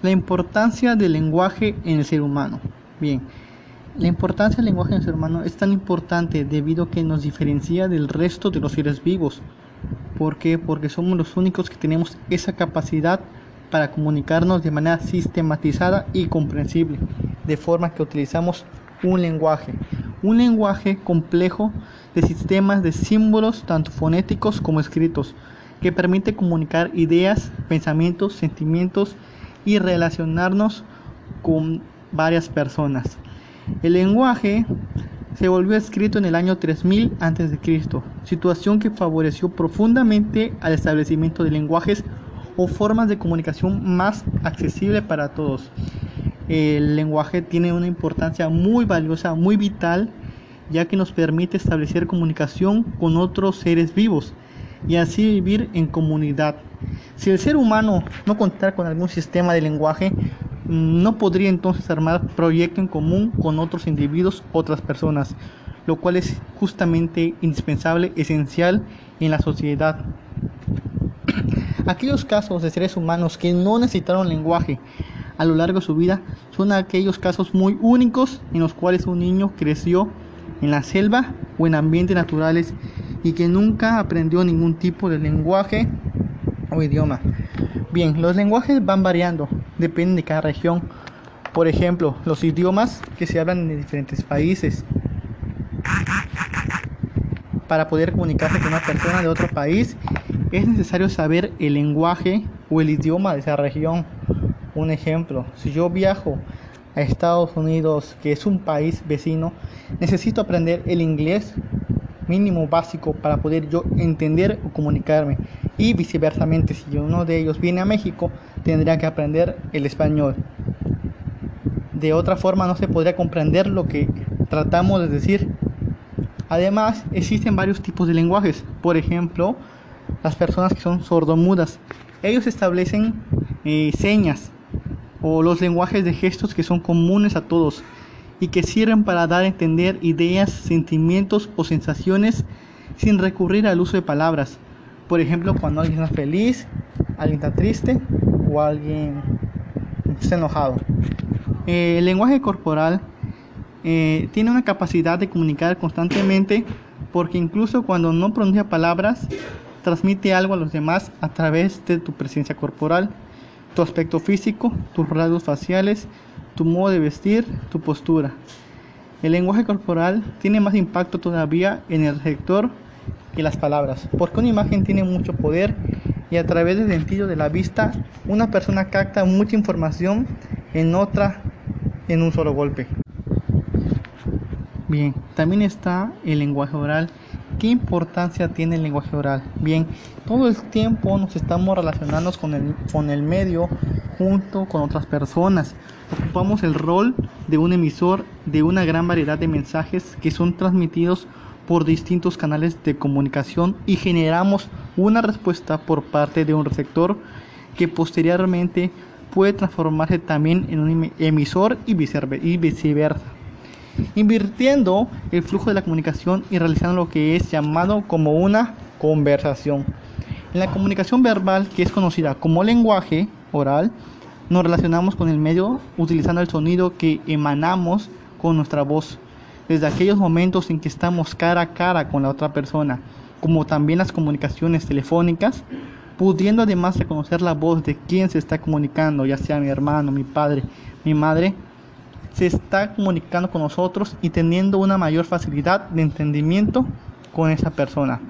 La importancia del lenguaje en el ser humano. Bien, la importancia del lenguaje en el ser humano es tan importante debido a que nos diferencia del resto de los seres vivos. ¿Por qué? Porque somos los únicos que tenemos esa capacidad para comunicarnos de manera sistematizada y comprensible, de forma que utilizamos un lenguaje, un lenguaje complejo de sistemas de símbolos tanto fonéticos como escritos, que permite comunicar ideas, pensamientos, sentimientos y relacionarnos con varias personas. El lenguaje se volvió escrito en el año 3000 a.C., situación que favoreció profundamente al establecimiento de lenguajes o formas de comunicación más accesible para todos. El lenguaje tiene una importancia muy valiosa, muy vital, ya que nos permite establecer comunicación con otros seres vivos y así vivir en comunidad. Si el ser humano no contara con algún sistema de lenguaje, no podría entonces armar proyecto en común con otros individuos, otras personas, lo cual es justamente indispensable, esencial en la sociedad. Aquellos casos de seres humanos que no necesitaron lenguaje a lo largo de su vida son aquellos casos muy únicos en los cuales un niño creció en la selva o en ambientes naturales y que nunca aprendió ningún tipo de lenguaje o idioma. Bien, los lenguajes van variando, dependen de cada región. Por ejemplo, los idiomas que se hablan en diferentes países. Para poder comunicarse con una persona de otro país es necesario saber el lenguaje o el idioma de esa región. Un ejemplo, si yo viajo a Estados Unidos, que es un país vecino, necesito aprender el inglés mínimo básico para poder yo entender o comunicarme. Y viceversamente, si uno de ellos viene a México, tendría que aprender el español. De otra forma no se podría comprender lo que tratamos de decir. Además, existen varios tipos de lenguajes. Por ejemplo, las personas que son sordomudas. Ellos establecen eh, señas o los lenguajes de gestos que son comunes a todos y que sirven para dar a entender ideas, sentimientos o sensaciones sin recurrir al uso de palabras. Por ejemplo, cuando alguien está feliz, alguien está triste o alguien está enojado. Eh, el lenguaje corporal eh, tiene una capacidad de comunicar constantemente porque incluso cuando no pronuncia palabras, transmite algo a los demás a través de tu presencia corporal, tu aspecto físico, tus rasgos faciales, tu modo de vestir, tu postura. El lenguaje corporal tiene más impacto todavía en el receptor que las palabras, porque una imagen tiene mucho poder y a través del sentido de la vista una persona capta mucha información en otra en un solo golpe. Bien, también está el lenguaje oral ¿Qué importancia tiene el lenguaje oral? Bien, todo el tiempo nos estamos relacionando con el, con el medio junto con otras personas. Ocupamos el rol de un emisor de una gran variedad de mensajes que son transmitidos por distintos canales de comunicación y generamos una respuesta por parte de un receptor que posteriormente puede transformarse también en un emisor y viceversa invirtiendo el flujo de la comunicación y realizando lo que es llamado como una conversación. En la comunicación verbal, que es conocida como lenguaje oral, nos relacionamos con el medio utilizando el sonido que emanamos con nuestra voz, desde aquellos momentos en que estamos cara a cara con la otra persona, como también las comunicaciones telefónicas, pudiendo además reconocer la voz de quien se está comunicando, ya sea mi hermano, mi padre, mi madre, se está comunicando con nosotros y teniendo una mayor facilidad de entendimiento con esa persona.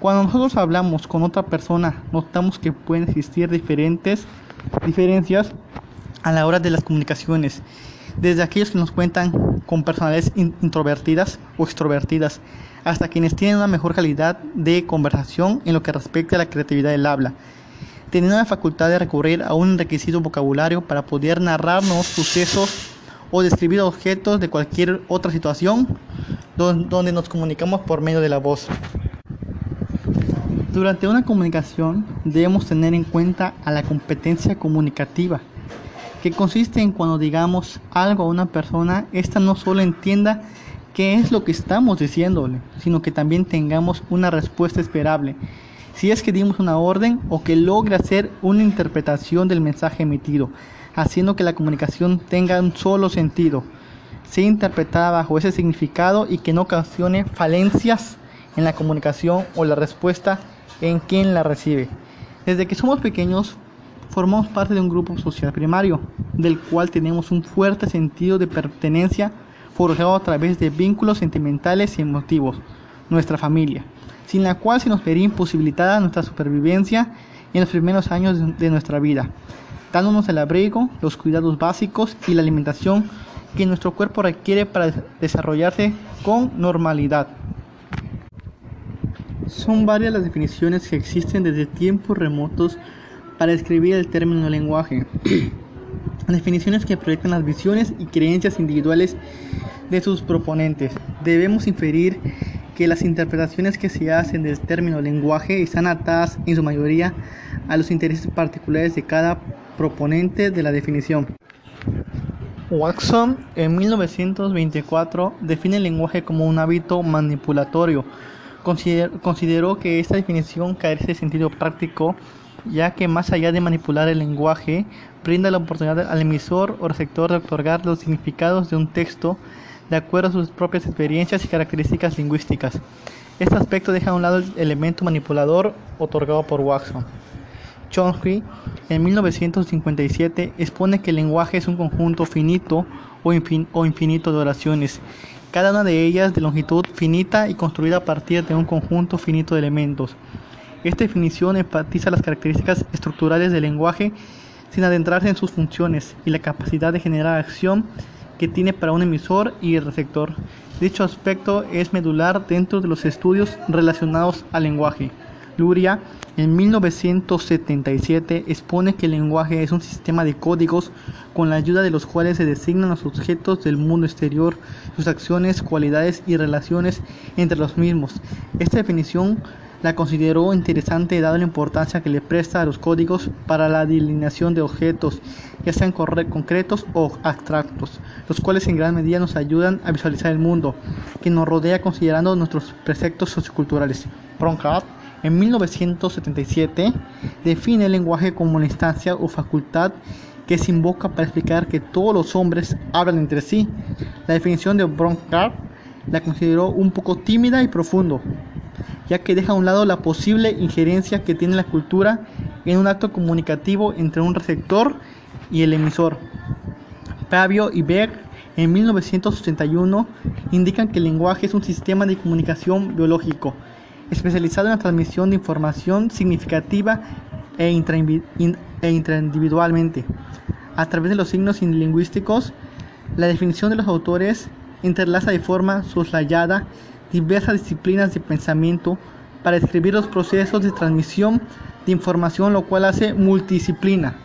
Cuando nosotros hablamos con otra persona, notamos que pueden existir diferentes diferencias a la hora de las comunicaciones, desde aquellos que nos cuentan con personalidades introvertidas o extrovertidas, hasta quienes tienen una mejor calidad de conversación en lo que respecta a la creatividad del habla, teniendo la facultad de recurrir a un requisito vocabulario para poder narrarnos sucesos o describir objetos de cualquier otra situación donde nos comunicamos por medio de la voz. Durante una comunicación debemos tener en cuenta a la competencia comunicativa, que consiste en cuando digamos algo a una persona, ésta no solo entienda qué es lo que estamos diciéndole, sino que también tengamos una respuesta esperable. Si es que dimos una orden o que logre hacer una interpretación del mensaje emitido, haciendo que la comunicación tenga un solo sentido, sea interpretada bajo ese significado y que no ocasione falencias en la comunicación o la respuesta en quien la recibe. Desde que somos pequeños, formamos parte de un grupo social primario, del cual tenemos un fuerte sentido de pertenencia forjado a través de vínculos sentimentales y emotivos, nuestra familia, sin la cual se nos vería imposibilitada nuestra supervivencia en los primeros años de nuestra vida, dándonos el abrigo, los cuidados básicos y la alimentación que nuestro cuerpo requiere para desarrollarse con normalidad. Son varias las definiciones que existen desde tiempos remotos para describir el término lenguaje. definiciones que proyectan las visiones y creencias individuales de sus proponentes. Debemos inferir que las interpretaciones que se hacen del término lenguaje están atadas en su mayoría a los intereses particulares de cada proponente de la definición. Watson en 1924 define el lenguaje como un hábito manipulatorio. consideró que esta definición carece de sentido práctico ya que más allá de manipular el lenguaje, brinda la oportunidad al emisor o receptor de otorgar los significados de un texto de acuerdo a sus propias experiencias y características lingüísticas. Este aspecto deja a un lado el elemento manipulador otorgado por Watson. Chomsky, en 1957, expone que el lenguaje es un conjunto finito o, o infinito de oraciones, cada una de ellas de longitud finita y construida a partir de un conjunto finito de elementos. Esta definición enfatiza las características estructurales del lenguaje sin adentrarse en sus funciones y la capacidad de generar acción que tiene para un emisor y el receptor. Dicho aspecto es medular dentro de los estudios relacionados al lenguaje. Luria, en 1977, expone que el lenguaje es un sistema de códigos con la ayuda de los cuales se designan los objetos del mundo exterior, sus acciones, cualidades y relaciones entre los mismos. Esta definición la consideró interesante dado la importancia que le presta a los códigos para la delineación de objetos, ya sean concretos o abstractos, los cuales en gran medida nos ayudan a visualizar el mundo que nos rodea considerando nuestros preceptos socioculturales. Broncat, en 1977, define el lenguaje como una instancia o facultad que se invoca para explicar que todos los hombres hablan entre sí. La definición de Broncat la consideró un poco tímida y profundo, ya que deja a un lado la posible injerencia que tiene la cultura en un acto comunicativo entre un receptor y el emisor. Pavio y Beck en 1981 indican que el lenguaje es un sistema de comunicación biológico especializado en la transmisión de información significativa e, e intraindividualmente. A través de los signos lingüísticos, la definición de los autores interlaza de forma soslayada diversas disciplinas de pensamiento para describir los procesos de transmisión de información, lo cual hace multidisciplina.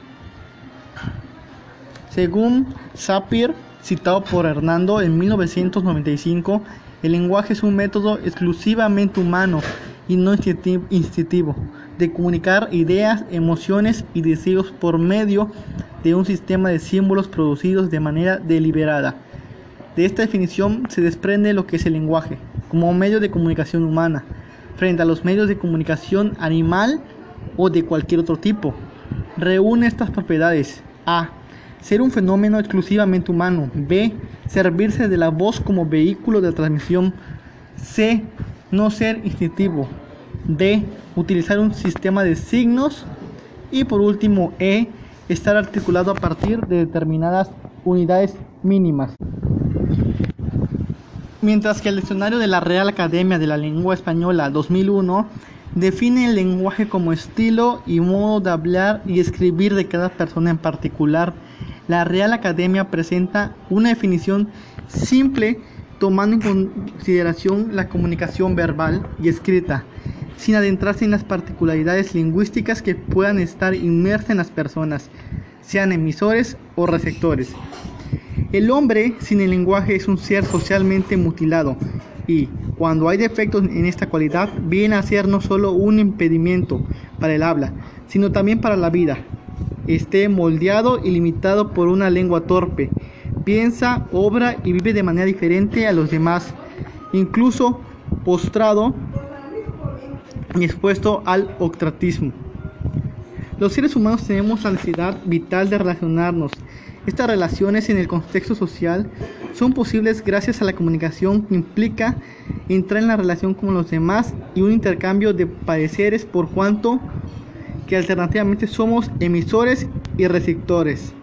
Según Sapir, citado por Hernando en 1995, el lenguaje es un método exclusivamente humano y no instintivo de comunicar ideas, emociones y deseos por medio de un sistema de símbolos producidos de manera deliberada. De esta definición se desprende lo que es el lenguaje, como medio de comunicación humana, frente a los medios de comunicación animal o de cualquier otro tipo. Reúne estas propiedades. A. Ser un fenómeno exclusivamente humano. B. Servirse de la voz como vehículo de transmisión. C. No ser instintivo. D. Utilizar un sistema de signos. Y por último, E. Estar articulado a partir de determinadas unidades mínimas. Mientras que el diccionario de la Real Academia de la Lengua Española 2001 define el lenguaje como estilo y modo de hablar y escribir de cada persona en particular, la Real Academia presenta una definición simple tomando en consideración la comunicación verbal y escrita, sin adentrarse en las particularidades lingüísticas que puedan estar inmersas en las personas, sean emisores o receptores. El hombre sin el lenguaje es un ser socialmente mutilado y cuando hay defectos en esta cualidad viene a ser no solo un impedimento para el habla, sino también para la vida. Esté moldeado y limitado por una lengua torpe, piensa, obra y vive de manera diferente a los demás, incluso postrado y expuesto al octratismo. Los seres humanos tenemos la necesidad vital de relacionarnos. Estas relaciones en el contexto social son posibles gracias a la comunicación que implica entrar en la relación con los demás y un intercambio de pareceres por cuanto que alternativamente somos emisores y receptores.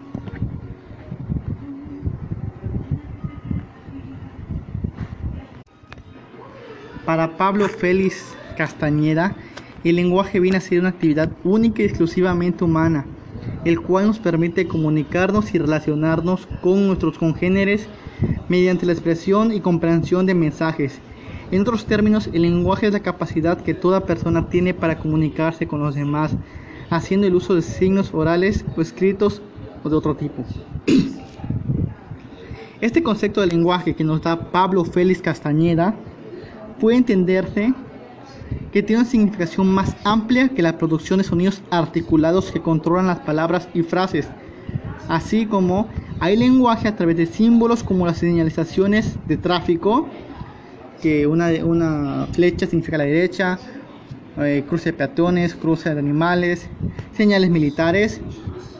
Para Pablo Félix Castañeda, el lenguaje viene a ser una actividad única y exclusivamente humana, el cual nos permite comunicarnos y relacionarnos con nuestros congéneres mediante la expresión y comprensión de mensajes. En otros términos, el lenguaje es la capacidad que toda persona tiene para comunicarse con los demás, haciendo el uso de signos orales o escritos o de otro tipo. Este concepto de lenguaje que nos da Pablo Félix Castañeda puede entenderse que tiene una significación más amplia que la producción de sonidos articulados que controlan las palabras y frases, así como hay lenguaje a través de símbolos como las señalizaciones de tráfico, que una, flecha significa la derecha, eh, cruce de peatones, cruce de animales, señales militares,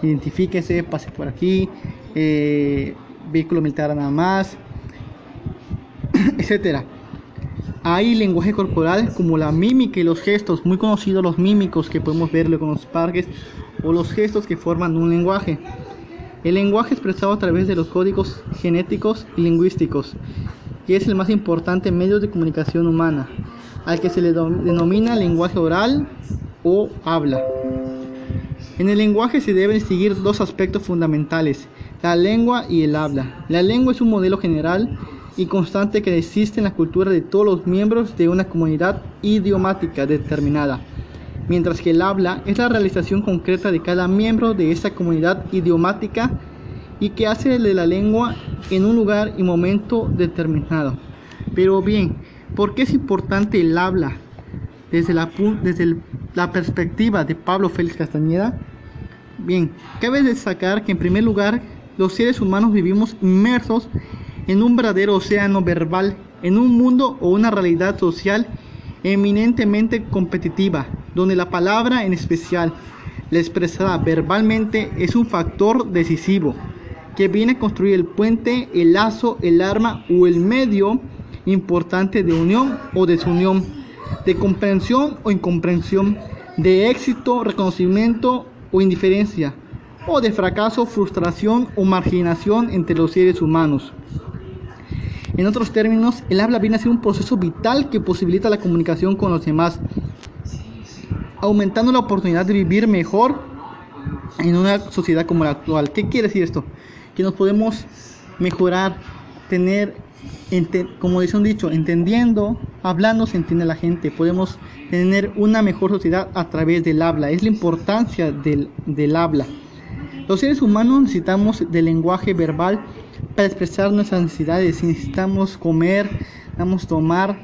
identifíquese, pase por aquí, eh, vehículo militar nada más, etcétera. Hay lenguaje corporal como la mímica y los gestos, muy conocidos los mímicos que podemos verlo con los parques o los gestos que forman un lenguaje. El lenguaje expresado a través de los códigos genéticos y lingüísticos, que es el más importante medio de comunicación humana, al que se le denomina lenguaje oral o habla. En el lenguaje se deben seguir dos aspectos fundamentales, la lengua y el habla. La lengua es un modelo general y constante que existe en la cultura de todos los miembros de una comunidad idiomática determinada, mientras que el habla es la realización concreta de cada miembro de esa comunidad idiomática y que hace de la lengua en un lugar y momento determinado. Pero bien, ¿por qué es importante el habla desde la, desde la perspectiva de Pablo Félix Castañeda? Bien, cabe destacar que en primer lugar los seres humanos vivimos inmersos en un verdadero océano verbal, en un mundo o una realidad social eminentemente competitiva, donde la palabra en especial, la expresada verbalmente, es un factor decisivo que viene a construir el puente, el lazo, el arma o el medio importante de unión o desunión, de comprensión o incomprensión, de éxito, reconocimiento o indiferencia, o de fracaso, frustración o marginación entre los seres humanos. En otros términos, el habla viene a ser un proceso vital que posibilita la comunicación con los demás, aumentando la oportunidad de vivir mejor en una sociedad como la actual. ¿Qué quiere decir esto? Que nos podemos mejorar, tener, como dice un dicho, entendiendo, hablando se entiende la gente. Podemos tener una mejor sociedad a través del habla. Es la importancia del, del habla. Los seres humanos necesitamos del lenguaje verbal para expresar nuestras necesidades. Si necesitamos comer, necesitamos tomar.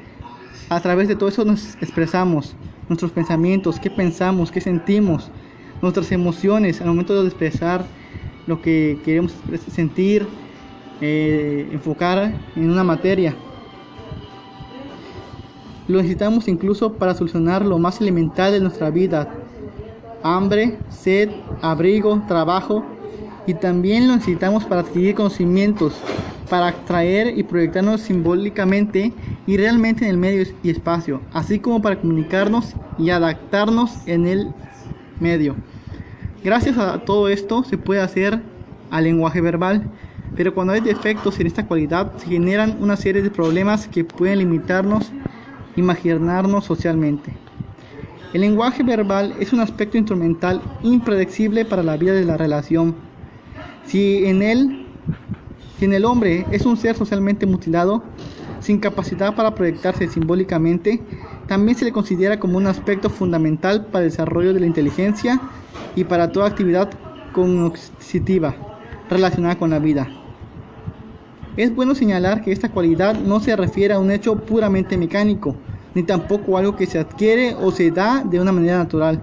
A través de todo eso nos expresamos nuestros pensamientos, qué pensamos, qué sentimos, nuestras emociones al momento de expresar lo que queremos sentir, eh, enfocar en una materia. Lo necesitamos incluso para solucionar lo más elemental de nuestra vida. Hambre, sed, abrigo, trabajo, y también lo necesitamos para adquirir conocimientos, para atraer y proyectarnos simbólicamente y realmente en el medio y espacio, así como para comunicarnos y adaptarnos en el medio. Gracias a todo esto se puede hacer al lenguaje verbal, pero cuando hay defectos en esta cualidad se generan una serie de problemas que pueden limitarnos, imaginarnos socialmente. El lenguaje verbal es un aspecto instrumental impredecible para la vida de la relación si en el hombre es un ser socialmente mutilado, sin capacidad para proyectarse simbólicamente, también se le considera como un aspecto fundamental para el desarrollo de la inteligencia y para toda actividad cognitiva relacionada con la vida. Es bueno señalar que esta cualidad no se refiere a un hecho puramente mecánico, ni tampoco algo que se adquiere o se da de una manera natural,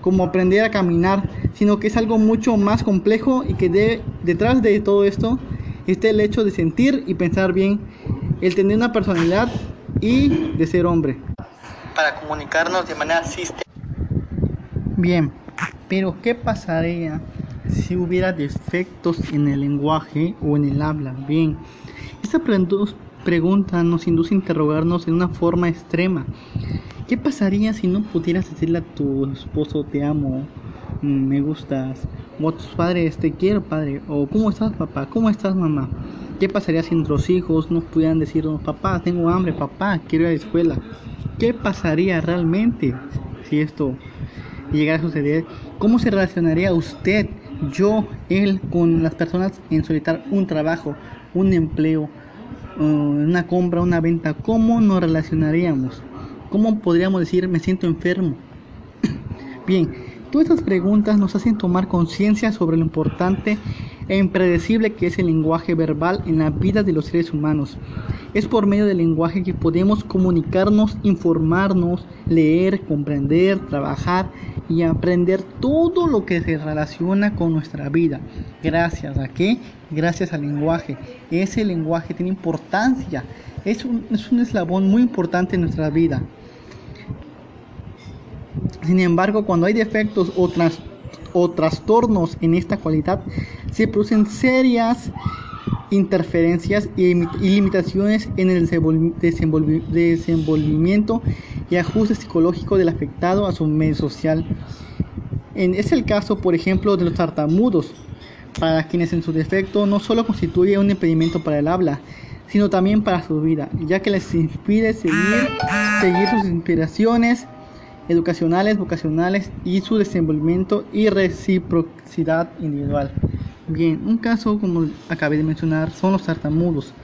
como aprender a caminar, sino que es algo mucho más complejo y que detrás de todo esto está el hecho de sentir y pensar bien, el tener una personalidad y de ser hombre. Para comunicarnos de manera sistemática. Bien, Pero ¿qué pasaría si hubiera defectos en el lenguaje o en el habla? Bien, esta pregunta nos induce a interrogarnos en una forma extrema. ¿Qué pasaría si no pudieras decirle a tu esposo te amo, me gustas, o a tus padres te quiero padre, o cómo estás papá, cómo estás mamá? ¿Qué pasaría si nuestros hijos no pudieran decirnos papá, tengo hambre, papá, quiero ir a la escuela? ¿Qué pasaría realmente si esto llegara a suceder? ¿Cómo se relacionaría usted, yo, él, con las personas en solicitar un trabajo, un empleo, una compra, una venta? ¿Cómo nos relacionaríamos? ¿Cómo podríamos decir me siento enfermo? Bien, todas estas preguntas nos hacen tomar conciencia sobre lo importante e impredecible que es el lenguaje verbal en la vida de los seres humanos. Es por medio del lenguaje que podemos comunicarnos, informarnos, leer, comprender, trabajar y aprender todo lo que se relaciona con nuestra vida. Gracias a qué? Gracias al lenguaje. Ese lenguaje tiene importancia. Es un, es un eslabón muy importante en nuestra vida. Sin embargo, cuando hay defectos o, o trastornos en esta cualidad, se producen serias interferencias y, limitaciones en el desenvolvimiento y ajuste psicológico del afectado a su medio social. En, es el caso, por ejemplo, de los tartamudos, para quienes en su defecto no solo constituye un impedimento para el habla, sino también para su vida, ya que les impide seguir, seguir sus inspiraciones educacionales, vocacionales y su desenvolvimiento y reciprocidad individual. Bien, un caso como acabé de mencionar son los tartamudos.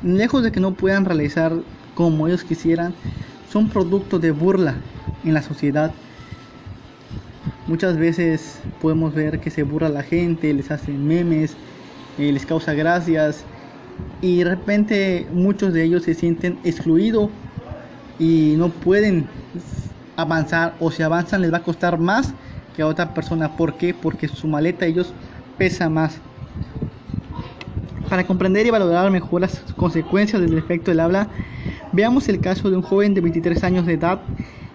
Lejos de que no puedan realizar como ellos quisieran, son producto de burla en la sociedad. Muchas veces podemos ver que se burla la gente, les hacen memes, eh, les causa gracias y de repente muchos de ellos se sienten excluidos y no pueden avanzar o si avanzan les va a costar más que a otra persona. ¿Por qué? Porque su maleta ellos pesa más. Para comprender y valorar mejor las consecuencias del defecto del habla, veamos el caso de un joven de 23 años de edad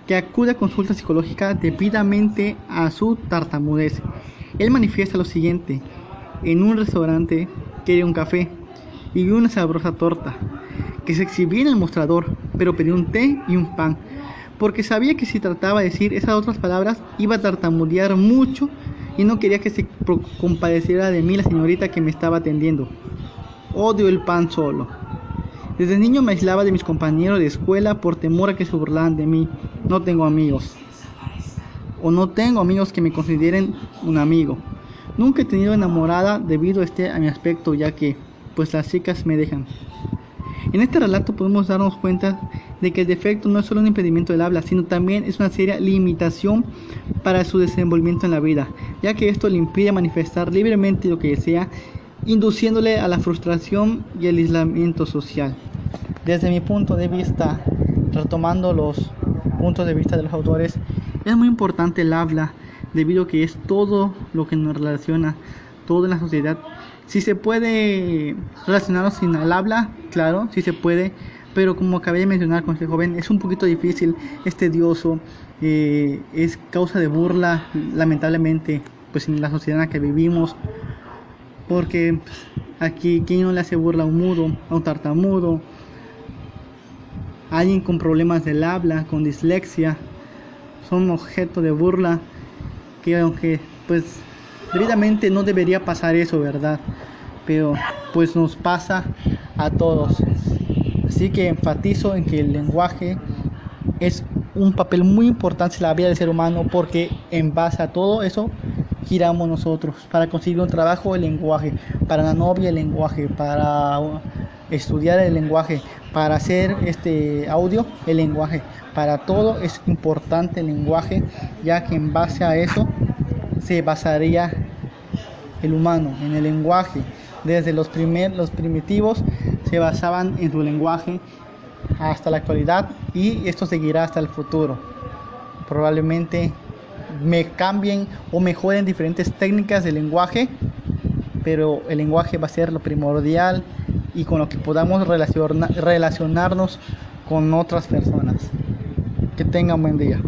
que acude a consulta psicológica debidamente a su tartamudez. Él manifiesta lo siguiente, en un restaurante quería un café y una sabrosa torta que se exhibía en el mostrador, pero pidió un té y un pan porque sabía que si trataba de decir esas otras palabras iba a tartamudear mucho y no quería que se compadeciera de mí la señorita que me estaba atendiendo. Odio el pan solo. Desde niño me aislaba de mis compañeros de escuela por temor a que se burlaran de mí. No tengo amigos. O no tengo amigos que me consideren un amigo. Nunca he tenido enamorada debido a, este, a mi aspecto ya que pues las chicas me dejan. En este relato podemos darnos cuenta de que el defecto no es solo un impedimento del habla, sino también es una seria limitación para su desenvolvimiento en la vida, ya que esto le impide manifestar libremente lo que desea, induciéndole a la frustración y el aislamiento social. Desde mi punto de vista, retomando los puntos de vista de los autores, es muy importante el habla, debido a que es todo lo que nos relaciona, todo en la sociedad. Si se puede relacionarnos sin el habla, claro, si se puede, pero como acabé de mencionar con este joven, es un poquito difícil, es tedioso, eh, es causa de burla, lamentablemente, pues en la sociedad en la que vivimos, porque aquí, ¿quién no le hace burla a un mudo, a un tartamudo? Alguien con problemas del habla, con dislexia, son objeto de burla, que aunque, pues, debidamente no debería pasar eso, ¿verdad? Pero, pues nos pasa a todos. Así que enfatizo en que el lenguaje es un papel muy importante en la vida del ser humano porque en base a todo eso giramos nosotros. Para conseguir un trabajo el lenguaje, para la novia el lenguaje, para estudiar el lenguaje, para hacer este audio el lenguaje. Para todo es importante el lenguaje ya que en base a eso se basaría el humano en el lenguaje desde los, primer, los primitivos se basaban en su lenguaje hasta la actualidad y esto seguirá hasta el futuro. Probablemente me cambien o mejoren diferentes técnicas de lenguaje, pero el lenguaje va a ser lo primordial y con lo que podamos relacionarnos con otras personas. Que tengan buen día.